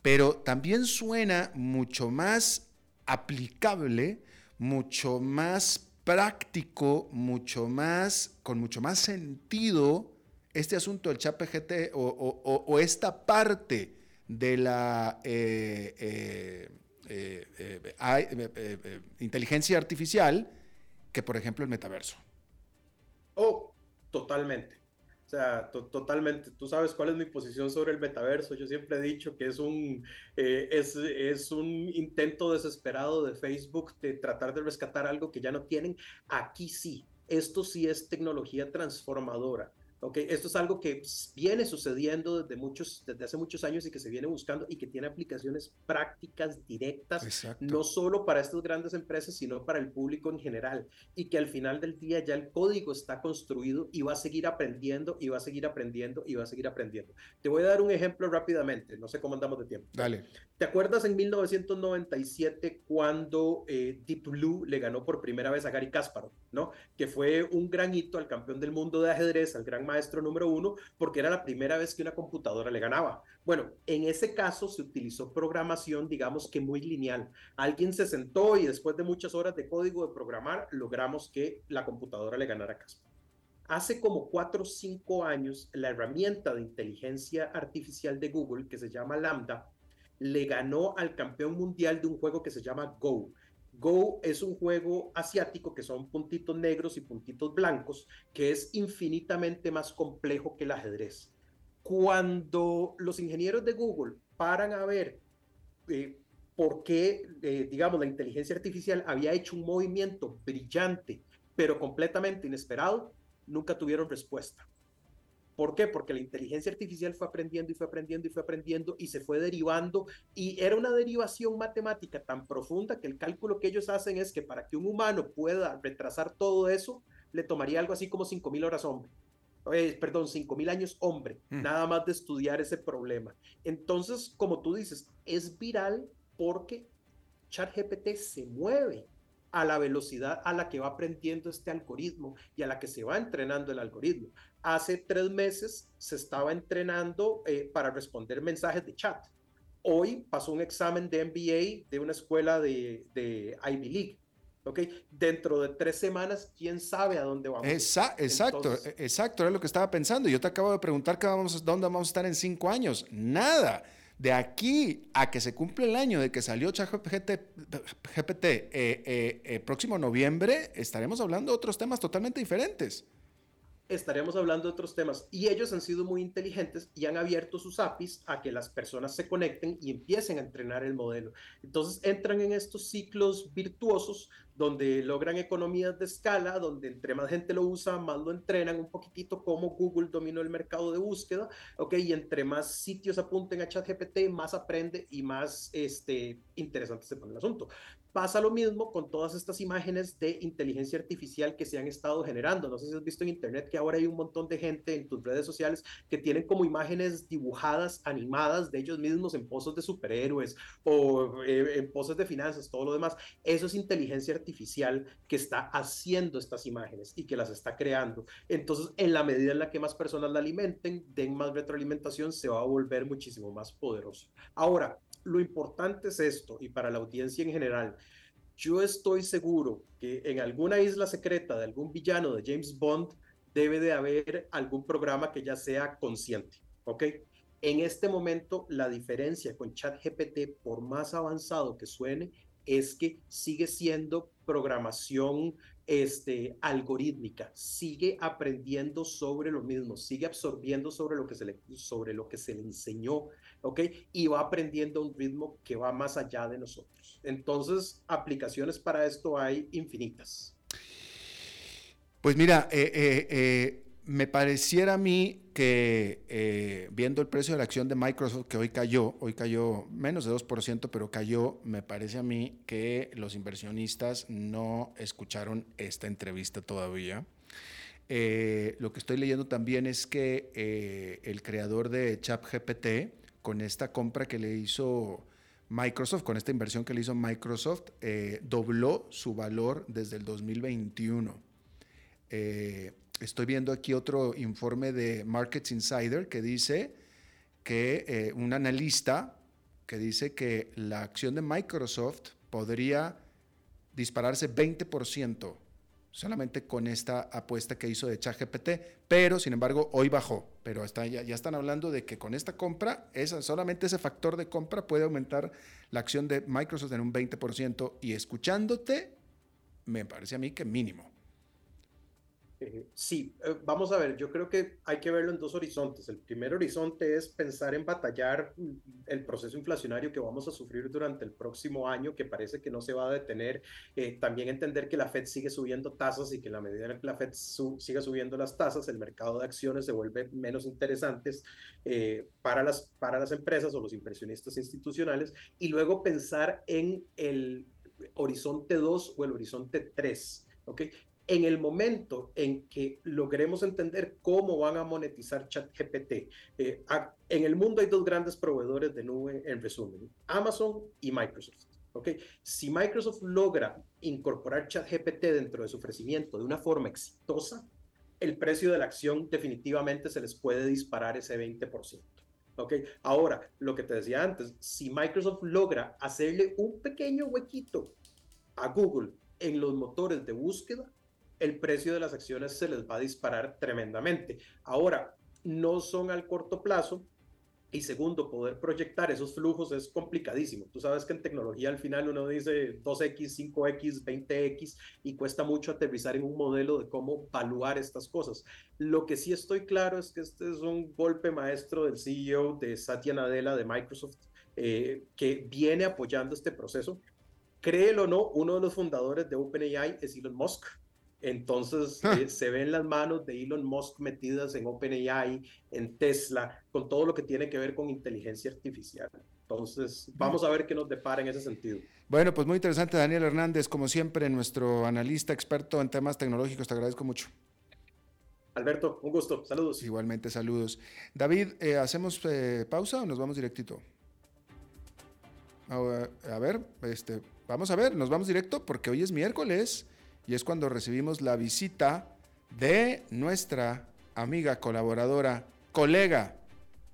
pero también suena mucho más aplicable, mucho más práctico, mucho más, con mucho más sentido este asunto del chat PGT o, esta parte de la eh, eh, eh, inteligencia artificial que, por ejemplo, el metaverso. Oh, totalmente. O sea, totalmente. Tú sabes cuál es mi posición sobre el metaverso. Yo siempre he dicho que es un, es, es, un intento desesperado de Facebook de tratar de rescatar algo que ya no tienen. Aquí sí, esto sí es tecnología transformadora. Okay, esto es algo que viene sucediendo desde, muchos, desde hace muchos años y que se viene buscando y que tiene aplicaciones prácticas, directas, no solo para estas grandes empresas, sino para el público en general. Y que al final del día ya el código está construido y va a seguir aprendiendo y va a seguir aprendiendo y va a seguir aprendiendo. Te voy a dar un ejemplo rápidamente, no sé cómo andamos de tiempo. Dale. ¿Te acuerdas en 1997 cuando eh, Deep Blue le ganó por primera vez a Gary Kasparov, ¿no? Que fue un gran hito al campeón del mundo de ajedrez, al gran maestro número uno, porque era la primera vez que una computadora le ganaba. Bueno, en ese caso se utilizó programación, digamos que muy lineal. Alguien se sentó y después de muchas horas de código de programar, logramos que la computadora le ganara a Kasparov. Hace como cuatro o cinco años, la herramienta de inteligencia artificial de Google, que se llama Lambda, le ganó al campeón mundial de un juego que se llama Go. Go es un juego asiático que son puntitos negros y puntitos blancos, que es infinitamente más complejo que el ajedrez. Cuando los ingenieros de Google paran a ver eh, por qué, eh, digamos, la inteligencia artificial había hecho un movimiento brillante, pero completamente inesperado, nunca tuvieron respuesta. ¿Por qué? Porque la inteligencia artificial fue aprendiendo y fue aprendiendo y fue aprendiendo y se fue derivando y era una derivación matemática tan profunda que el cálculo que ellos hacen es que para que un humano pueda retrasar todo eso, le tomaría algo así como 5.000 horas hombre. Eh, perdón, 5.000 años hombre, mm. nada más de estudiar ese problema. Entonces, como tú dices, es viral porque ChatGPT se mueve a la velocidad a la que va aprendiendo este algoritmo y a la que se va entrenando el algoritmo. Hace tres meses se estaba entrenando eh, para responder mensajes de chat. Hoy pasó un examen de MBA de una escuela de, de Ivy League. ¿okay? Dentro de tres semanas, ¿quién sabe a dónde vamos? exacto, exacto, era lo que estaba pensando. Yo te acabo de preguntar que vamos, dónde vamos a estar en cinco años. Nada. De aquí a que se cumple el año de que salió ChatGPT GPT, eh, eh, eh, próximo noviembre, estaremos hablando de otros temas totalmente diferentes. Estaremos hablando de otros temas. Y ellos han sido muy inteligentes y han abierto sus APIs a que las personas se conecten y empiecen a entrenar el modelo. Entonces entran en estos ciclos virtuosos donde logran economías de escala, donde entre más gente lo usa, más lo entrenan un poquitito como Google dominó el mercado de búsqueda, ¿ok? Y entre más sitios apunten a ChatGPT, más aprende y más este, interesante se pone el asunto. Pasa lo mismo con todas estas imágenes de inteligencia artificial que se han estado generando. No sé si has visto en internet que ahora hay un montón de gente en tus redes sociales que tienen como imágenes dibujadas, animadas de ellos mismos en pozos de superhéroes o eh, en poses de finanzas, todo lo demás. Eso es inteligencia artificial que está haciendo estas imágenes y que las está creando. Entonces, en la medida en la que más personas la alimenten, den más retroalimentación, se va a volver muchísimo más poderoso. Ahora, lo importante es esto, y para la audiencia en general, yo estoy seguro que en alguna isla secreta de algún villano de James Bond debe de haber algún programa que ya sea consciente, ¿ok? En este momento, la diferencia con ChatGPT, por más avanzado que suene, es que sigue siendo programación este, algorítmica, sigue aprendiendo sobre lo mismo, sigue absorbiendo sobre lo que se le, sobre lo que se le enseñó, ¿ok? Y va aprendiendo un ritmo que va más allá de nosotros. Entonces, aplicaciones para esto hay infinitas. Pues mira, eh, eh, eh, me pareciera a mí que viendo el precio de la acción de Microsoft, que hoy cayó, hoy cayó menos de 2%, pero cayó, me parece a mí que los inversionistas no escucharon esta entrevista todavía. lo que estoy leyendo también es que el creador de ChatGPT, con esta compra que le hizo Microsoft, con esta inversión que le hizo Microsoft, dobló su valor desde el 2021. Eh, estoy viendo aquí otro informe de Markets Insider que dice que eh, un analista que dice que la acción de Microsoft podría dispararse 20% solamente con esta apuesta que hizo de ChatGPT, pero sin embargo hoy bajó, pero ya, están hablando de que con esta compra, solamente ese factor de compra puede aumentar la acción de Microsoft en un 20% y escuchándote, me parece a mí que mínimo. Eh, sí, eh, vamos a ver, yo creo que hay que verlo en dos horizontes. El primer horizonte es pensar en batallar el proceso inflacionario que vamos a sufrir durante el próximo año, que parece que no se va a detener. Eh, también entender que la Fed sigue subiendo tasas y que la medida en que la Fed siga subiendo las tasas, el mercado de acciones se vuelve menos interesantes para, las, para las empresas o los inversionistas institucionales. Y luego pensar en el horizonte 2 o el horizonte 3. ¿okay? En el momento en que logremos entender cómo van a monetizar ChatGPT, eh, en el mundo hay dos grandes proveedores de nube, en resumen, Amazon y Microsoft. ¿okay? Si Microsoft logra incorporar ChatGPT dentro de su ofrecimiento de una forma exitosa, el precio de la acción definitivamente se les puede disparar ese 20%. ¿okay? Ahora, lo que te decía antes, si Microsoft logra hacerle un pequeño huequito a Google en los motores de búsqueda, el precio de las acciones se les va a disparar tremendamente. Ahora, no son al corto plazo. Y segundo, poder proyectar esos flujos es complicadísimo. Tú sabes que en tecnología al final uno dice 2X, 5X, 20X y cuesta mucho aterrizar en un modelo de cómo evaluar estas cosas. Lo que sí estoy claro es que este es un golpe maestro del CEO de Satya Nadella de Microsoft, eh, que viene apoyando este proceso. Créelo o no, uno de los fundadores de OpenAI es Elon Musk. Entonces ah. eh, se ven las manos de Elon Musk metidas en OpenAI, en Tesla, con todo lo que tiene que ver con inteligencia artificial. Entonces, vamos a ver qué nos depara en ese sentido. Bueno, pues muy interesante, Daniel Hernández, como siempre, nuestro analista experto en temas tecnológicos. Te agradezco mucho. Alberto, un gusto. Saludos. Igualmente, saludos. David, eh, ¿hacemos eh, pausa o nos vamos directito? A ver, este, vamos a ver, nos vamos directo porque hoy es miércoles y es cuando recibimos la visita de nuestra amiga colaboradora, colega,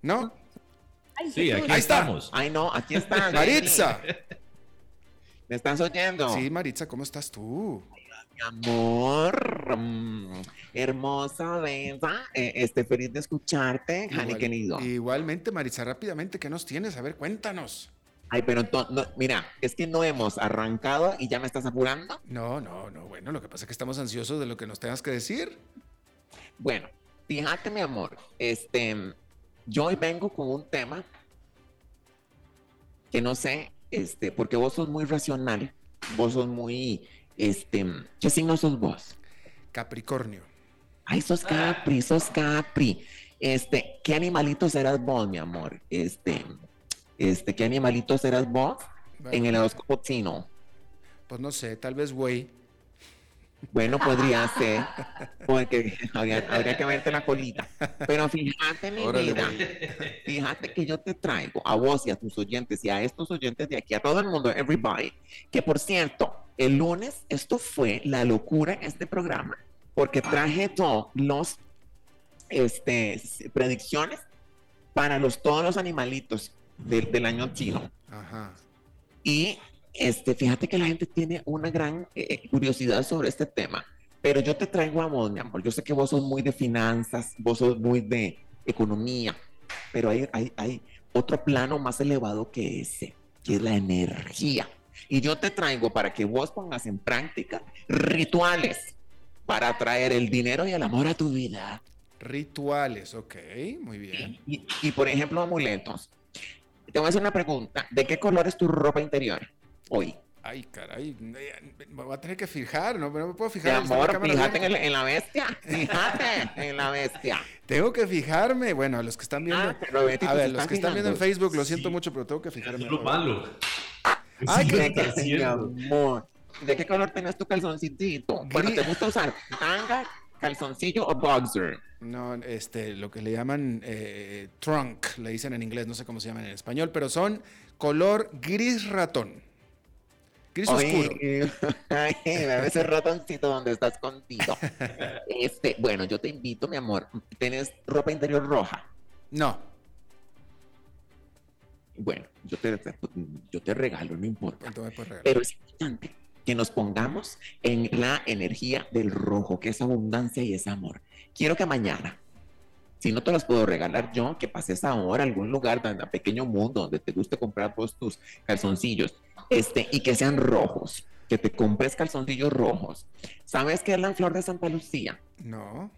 ¿no? sí, aquí estamos. Ay, no, aquí está. Maritza. ¿Me estás oyendo? Sí, Maritza, ¿cómo estás tú? Mi amor, mm, hermosa, bella, eh, este, feliz de escucharte, Jani querido. Igualmente, Maritza, rápidamente, ¿qué nos tienes? A ver, cuéntanos. Ay, pero no, mira, es que no hemos arrancado y ya me estás apurando. No, no, no. Bueno, lo que pasa es que estamos ansiosos de lo que nos tengas que decir. Bueno, fíjate, mi amor, este, yo hoy vengo con un tema que no sé, este, porque vos sos muy racional, vos sos muy Este, ¿qué signo sos vos? Capricornio. Ay, sos Capri, sos Capri. Este, ¿qué animalito serás vos, mi amor? Este, este, ¿qué animalito serás vos en el horóscopo chino? Pues no sé, tal vez güey. Bueno, podría ser, porque habría, habría que verte la colita. Pero fíjate, mi Órale, vida, fíjate que yo te traigo a vos y a tus oyentes y a estos oyentes de aquí, a todo el mundo, everybody, que por cierto, el lunes esto fue la locura en este programa, porque traje todos los este, predicciones para los, todos los animalitos del, del año chino. Ajá. Y este, fíjate que la gente tiene una gran eh, curiosidad sobre este tema, pero yo te traigo a vos, mi amor. Yo sé que vos sos muy de finanzas, vos sos muy de economía, pero hay, hay, hay otro plano más elevado que ese, que es la energía. Y yo te traigo para que vos pongas en práctica rituales para atraer el dinero y el amor a tu vida. Rituales, ok, muy bien. Y, y, por ejemplo, amuletos. Te voy a hacer una pregunta. ¿De qué color es tu ropa interior hoy? Ay, caray, me voy a tener que fijar, no, no me puedo fijar. la amor, fíjate en, el- en la bestia. Fíjate en la bestia. Tengo que fijarme. Bueno, a los que están viendo. Ah, pero Betty, a ver, los que están viendo en. Facebook, lo siento Sí. mucho, pero tengo que fijarme. Es lo malo. Ay, Sí, ¿De qué, mi haciendo. amor? ¿De qué color tenés tu calzoncito? Bueno. ¿te gusta usar tanga, calzoncillo o boxer? No, este, lo que le llaman eh, trunk, le dicen en inglés, no sé cómo se llaman en español, pero son color gris ratón. Gris oscuro. Oye, ay, bebé, ese ratoncito donde está escondido. Este, bueno, yo te invito, mi amor. ¿Tienes ropa interior roja? No, Bueno, yo te, yo te regalo, no importa. Pero es importante que nos pongamos en la energía del rojo, que es abundancia y es amor. Quiero que mañana, si no te los puedo regalar yo, que pases ahora a algún lugar, tan a pequeño mundo, donde te guste comprar vos tus calzoncillos, este, y que sean rojos, que te compres calzoncillos rojos. ¿Sabes qué es la flor de Santa Lucía? No,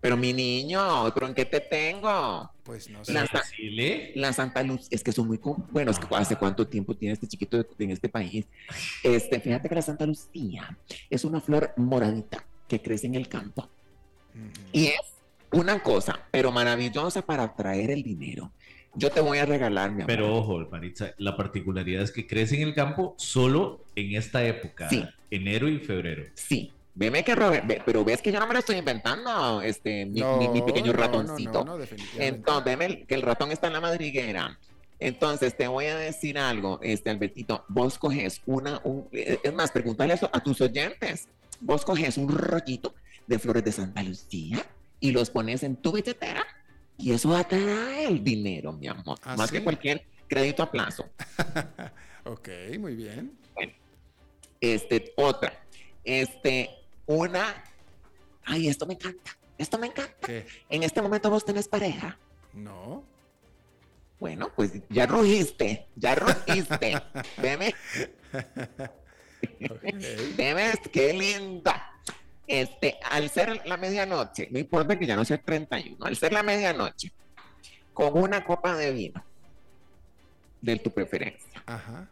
Pero mi niño, ¿pero en qué te tengo? pues no sé. La, lee. la Santa Luz, es que son muy, bueno, es que hace cuánto tiempo tiene este chiquito en este país. Este, fíjate que la Santa Lucía es una flor moradita que crece en el campo Ujú. y es una cosa, pero maravillosa para atraer el dinero. Yo te voy a regalar, mi amor. Pero ojo, Maritza, la particularidad es que crece en el campo solo en esta época, Sí. enero y febrero. Sí, veme que, Robert- ve- pero ves que yo no me lo estoy inventando, este, mi, No, mi- mi pequeño no, no, ratoncito. No, no, definitivamente. Entonces, veme que el ratón está en la madriguera. Entonces, te voy a decir algo, este Albertito. Vos coges una, un, eh, es más, pregúntale eso a tus oyentes. Vos coges un rollito de flores de Santa Lucía y los pones en tu billetera y eso atrae el dinero, mi amor. ¿Ah, más sí? que cualquier crédito a plazo. ok, muy bien. Este, otra. Este, una. Ay, esto me encanta. Esto me encanta. ¿Qué? En este momento vos tenés pareja. No. Bueno, pues ya rugiste, ya rugiste. Veme, Ok. veme, qué lindo. Este, al ser la medianoche, no importa que ya no sea 31, al ser la medianoche, con una copa de vino de tu preferencia, Ajá.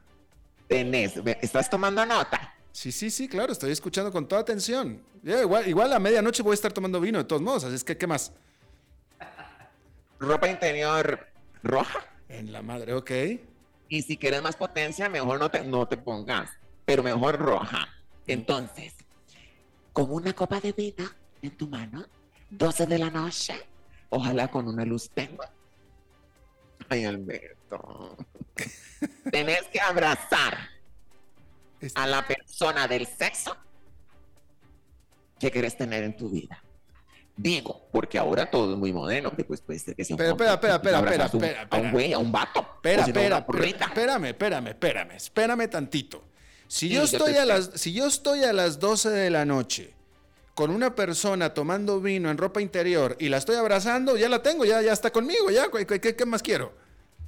tenés, estás tomando nota. Sí, sí, sí, claro, estoy escuchando con toda atención. Igual, igual a medianoche voy a estar tomando vino de todos modos, así es que, ¿qué más? Ropa interior roja. En la madre, ok. Y si quieres más potencia, mejor no te, no te pongas, pero mejor roja. Entonces, con una copa de vino en tu mano, 12 de la noche, ojalá con una luz tenue. Ay, Alberto. Tenés que abrazar a la persona del sexo que querés tener en tu vida. Digo, porque ahora todo es muy moderno, que pues puede ser que sea un Espera, espera, espera, espera, espera, a un güey, a un vato. Espera, espera, espérame, espérame, espérame, espérame tantito. Si yo estoy a las, si yo estoy a las 12 de la noche con una persona tomando vino en ropa interior y la estoy abrazando, ya la tengo, ya, ya está conmigo, ya, ¿qué, qué- qué más quiero?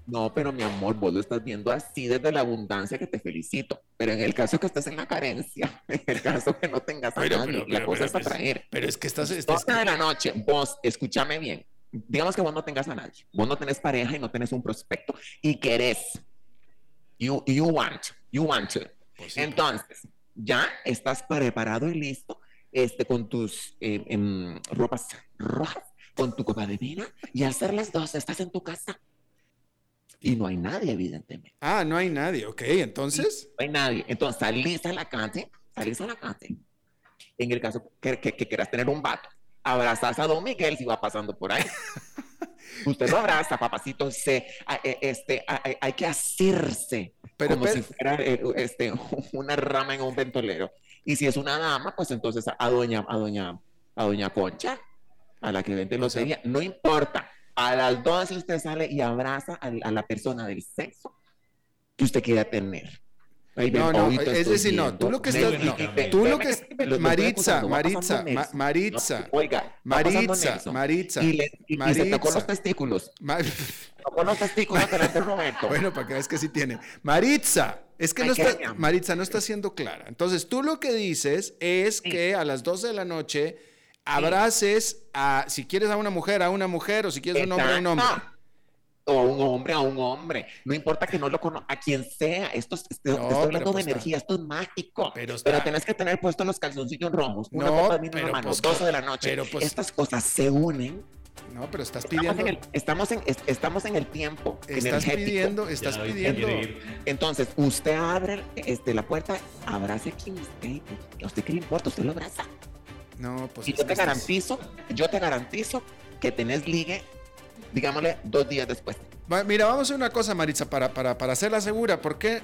No, pero mi amor, vos lo estás viendo así desde la abundancia que te felicito. Pero en el caso que estés en la carencia, en el caso que no tengas a Pero, nadie, pero, la pero, cosa pero, es atraer. Pero es que estás, estás- 12 de la noche, vos, escúchame bien. Digamos que vos no tengas a nadie. Vos no tenés pareja y no tenés un prospecto y querés. You, you want, you want to. Pues sí, Entonces, ya estás preparado y listo este, con tus eh, em, ropas rojas, con tu copa de vino, y al ser las dos estás en tu casa. Y no hay nadie, evidentemente. Ah, no hay nadie, ok, entonces. No hay nadie. Entonces salís a la calle, salís a la calle. En el caso que, que, que quieras tener un vato, abrazas a Don Miguel si va pasando por ahí. Usted lo abraza, papacito, se, e, este, hay que asirse pero, como si fuera eh, este, una rama en un ventolero. Y si es una dama, pues entonces a doña, a doña, a doña Concha, a la que vende lotería, no importa. A las 12 usted sale y abraza a, a la persona del sexo que usted quiera tener no, no, es decir, no, tú lo que estás, no, tú lo que, Maritza, Maritza, Maritza, oiga, Maritza, Maritza, y, se tocó los testículos, tocó los testículos delante Roberto. Bueno, para que veas que sí tiene. Maritza, es que no está, Maritza no está siendo clara. Entonces, tú lo que dices es que a las 12 de la noche abraces a, si quieres a una mujer, a una mujer, o si quieres a un hombre, a un hombre o a un hombre a un hombre. No importa que no lo conozca, a quien sea. Esto, estoy hablando de pues energía, esto es mágico. Pero, pero, tenés que tener puestos los calzoncillos rojos, una no, copa de vino en la mano, pues, 12 de la noche. Pero pues, Estas cosas se unen. No, pero estás pidiendo. Estamos en el, estamos en, estamos en el tiempo. Estás pidiendo, estás pidiendo. Entonces, usted abre este, la puerta, abrace a quien usted. A usted qué le importa, usted lo abraza. No, pues. Y yo te garantizo, yo te garantizo que tenés ligue digámosle, dos días después. Mira, vamos a hacer una cosa, Maritza, para, para, para hacerla segura, porque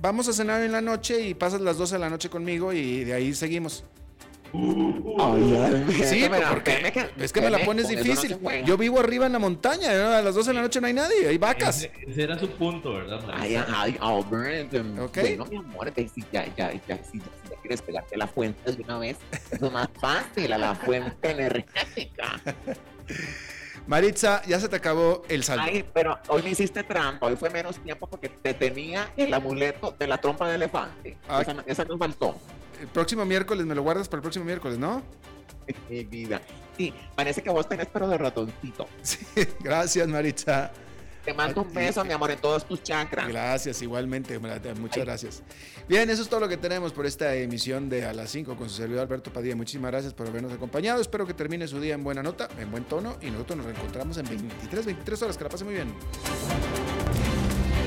vamos a cenar en la noche y pasas las 12 de la noche conmigo y de ahí seguimos. sí, porque es que me la pones difícil. Yo vivo arriba en la montaña, a las 12 de la noche no hay nadie, hay vacas. Ese, era su punto, ¿verdad? Ay, ay, Albert. Okay. Bueno, mi amor, si ya, ya, ya, si, ya quieres pegarte la fuente de una vez, es lo más fácil, a la fuente energética. Maritza, ya se te acabó el saldo. Ay, pero hoy me hiciste trampa, hoy fue menos tiempo porque te tenía el amuleto de la trompa de elefante. Esa, esa nos faltó. El próximo miércoles, me lo guardas para el próximo miércoles, ¿no? Mi vida. Sí, parece que vos tenés pero de ratoncito. Sí, gracias, Maritza. Te mando un beso, mi amor, en todos tus chakras. Gracias, igualmente. Muchas gracias. Bien, eso es todo lo que tenemos por esta emisión de A las 5 con su servidor Alberto Padilla. Muchísimas gracias por habernos acompañado. Espero que termine su día en buena nota, en buen tono y nosotros nos reencontramos en 23, 23 horas. Que la pase muy bien.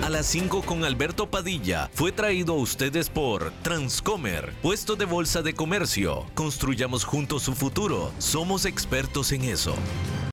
A las 5 con Alberto Padilla fue traído a ustedes por Transcomer, puesto de bolsa de comercio. Construyamos juntos su futuro. Somos expertos en eso.